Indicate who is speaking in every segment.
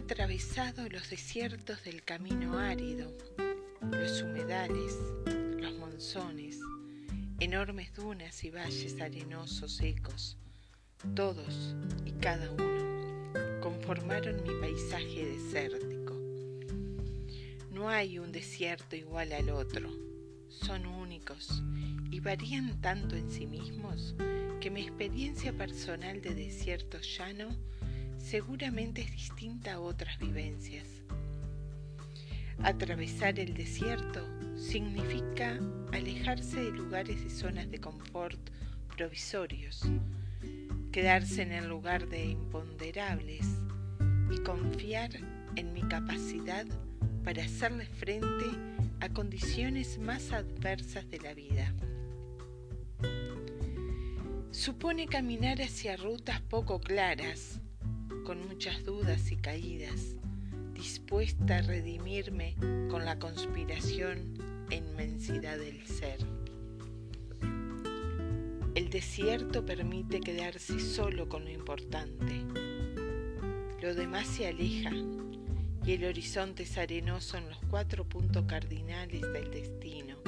Speaker 1: atravesado los desiertos del camino árido, los humedales, los monzones, enormes dunas y valles arenosos secos, todos y cada uno conformaron mi paisaje desértico. No hay un desierto igual al otro, son únicos y varían tanto en sí mismos que mi experiencia personal de desierto llano seguramente es distinta a otras vivencias. Atravesar el desierto significa alejarse de lugares y zonas de confort provisorios, quedarse en el lugar de imponderables y confiar en mi capacidad para hacerle frente a condiciones más adversas de la vida. Supone caminar hacia rutas poco claras, con muchas dudas y caídas, dispuesta a redimirme con la conspiración e inmensidad del ser. El desierto permite quedarse solo con lo importante. Lo demás se aleja y el horizonte es arenoso en los cuatro puntos cardinales del destino.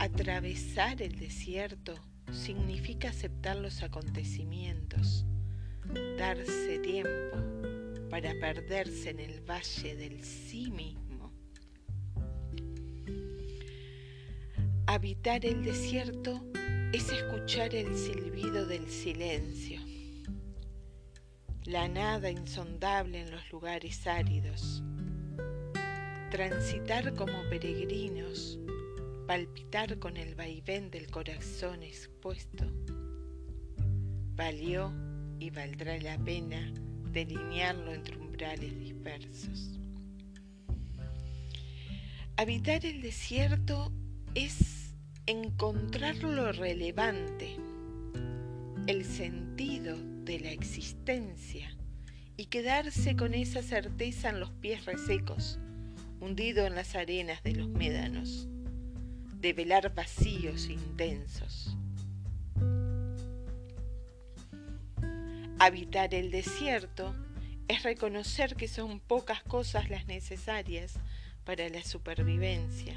Speaker 1: Atravesar el desierto significa aceptar los acontecimientos, darse tiempo para perderse en el valle del sí mismo. Habitar el desierto es escuchar el silbido del silencio, la nada insondable en los lugares áridos, transitar como peregrinos, palpitar con el vaivén del corazón expuesto. Valió y valdrá la pena delinearlo entre umbrales dispersos. Habitar el desierto es encontrar lo relevante, el sentido de la existencia y quedarse con esa certeza en los pies resecos, hundido en las arenas de los médanos, de velar vacíos intensos. Habitar el desierto es reconocer que son pocas cosas las necesarias para la supervivencia,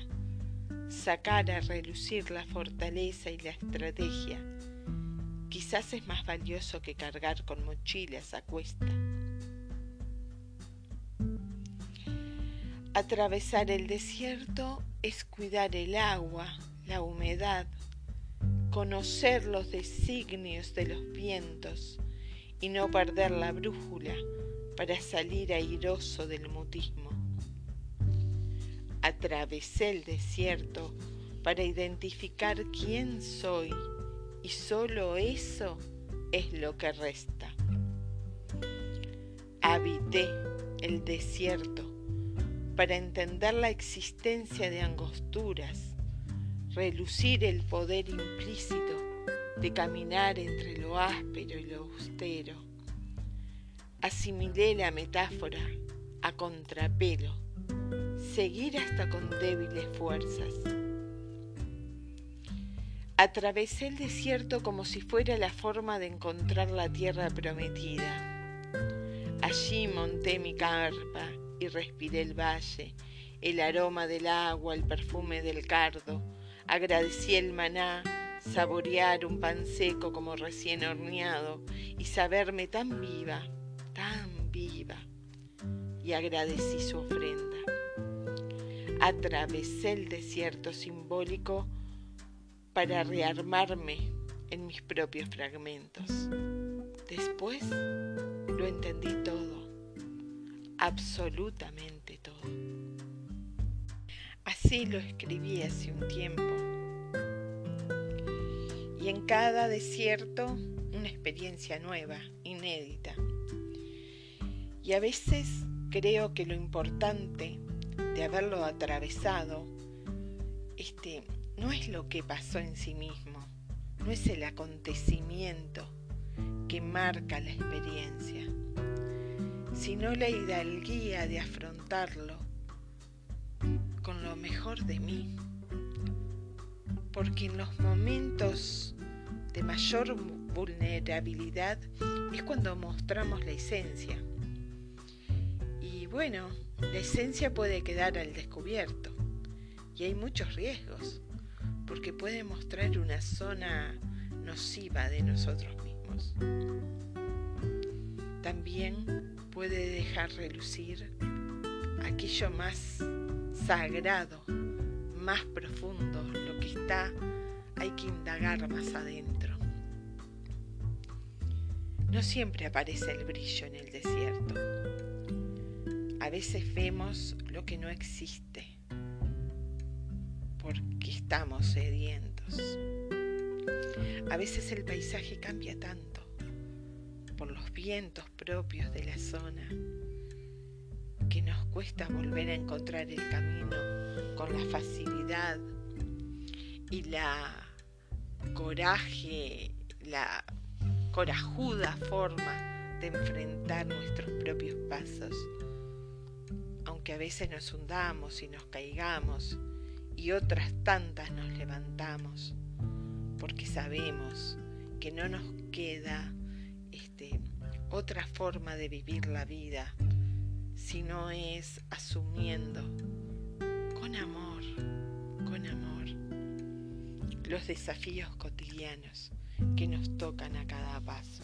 Speaker 1: sacar a relucir la fortaleza y la estrategia. Quizás es más valioso que cargar con mochilas a cuesta. Atravesar el desierto es cuidar el agua, la humedad, conocer los designios de los vientos, y no perder la brújula para salir airoso del mutismo. Atravesé el desierto para identificar quién soy y solo eso es lo que resta. Habité el desierto para entender la existencia de angosturas, relucir el poder implícito de caminar entre lo áspero y lo austero. Asimilé la metáfora a contrapelo, seguir hasta con débiles fuerzas. Atravesé el desierto como si fuera la forma de encontrar la tierra prometida. Allí monté mi carpa y respiré el valle, el aroma del agua, el perfume del cardo. Agradecí el maná, saborear un pan seco como recién horneado y saberme tan viva, tan viva. Y agradecí su ofrenda. Atravesé el desierto simbólico para rearmarme en mis propios fragmentos. Después lo entendí todo, absolutamente todo. Así lo escribí hace un tiempo en cada desierto una experiencia nueva, inédita. Y a veces creo que lo importante de haberlo atravesado este, no es lo que pasó en sí mismo, no es el acontecimiento que marca la experiencia, sino la hidalguía de afrontarlo con lo mejor de mí porque en los momentos de mayor vulnerabilidad es cuando mostramos la esencia. Y bueno, la esencia puede quedar al descubierto y hay muchos riesgos porque puede mostrar una zona nociva de nosotros mismos. También puede dejar relucir aquello más sagrado, más profundo, lo que está, hay que indagar más adentro. No siempre aparece el brillo en el desierto. A veces vemos lo que no existe porque estamos sedientos. A veces el paisaje cambia tanto por los vientos propios de la zona que nos cuesta volver a encontrar el camino con la facilidad y la coraje, la corajuda forma de enfrentar nuestros propios pasos, aunque a veces nos hundamos y nos caigamos y otras tantas nos levantamos, porque sabemos que no nos queda este, otra forma de vivir la vida, sino es asumiendo con amor, con amor, los desafíos cotidianos que nos tocan a cada paso.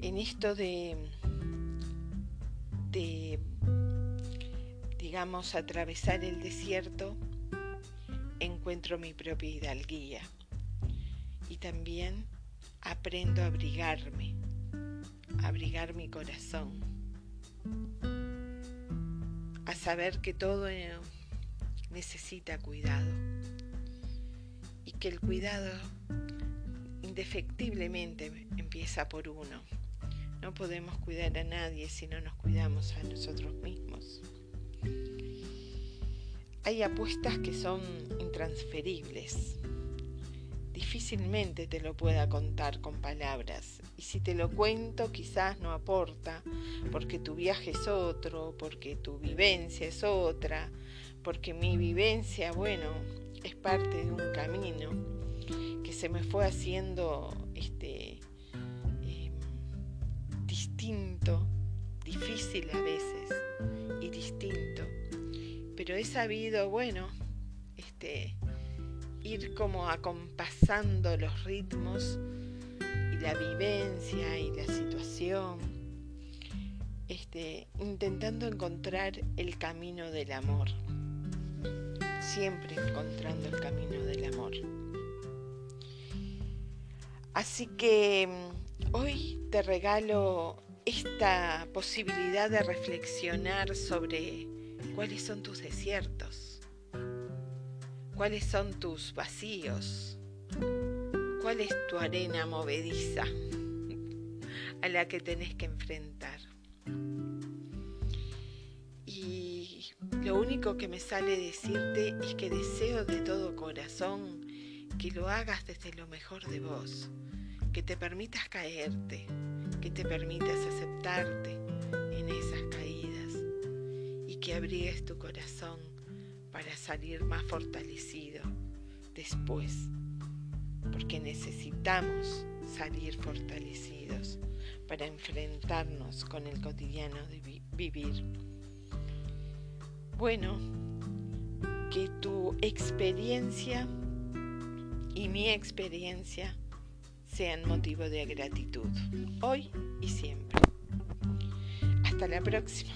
Speaker 1: En esto de, de digamos, atravesar el desierto, encuentro mi propia hidalguía. Y también aprendo a abrigarme, a abrigar mi corazón, a saber que todo necesita cuidado que el cuidado indefectiblemente empieza por uno. No podemos cuidar a nadie si no nos cuidamos a nosotros mismos. Hay apuestas que son intransferibles. Difícilmente te lo pueda contar con palabras. Y si te lo cuento quizás no aporta, porque tu viaje es otro, porque tu vivencia es otra, porque mi vivencia, bueno, parte de un camino que se me fue haciendo este, em, distinto, difícil a veces y distinto. Pero he sabido, bueno, este, ir como acompasando los ritmos y la vivencia y la situación, este, intentando encontrar el camino del amor, siempre encontrando el camino del amor. Así que mm, hoy te regalo esta posibilidad de reflexionar sobre cuáles son tus desiertos, cuáles son tus vacíos, cuál es tu arena movediza a la que tenés que enfrentar. Y lo único que me sale decirte es que deseo de todo corazón que lo hagas desde lo mejor de vos, que te permitas caerte, que te permitas aceptarte en esas caídas que abrigues tu corazón para salir más fortalecido después, porque necesitamos salir fortalecidos para enfrentarnos con el cotidiano de vivir. Bueno, que tu experiencia y mi experiencia sean motivo de gratitud, hoy y siempre. Hasta la próxima.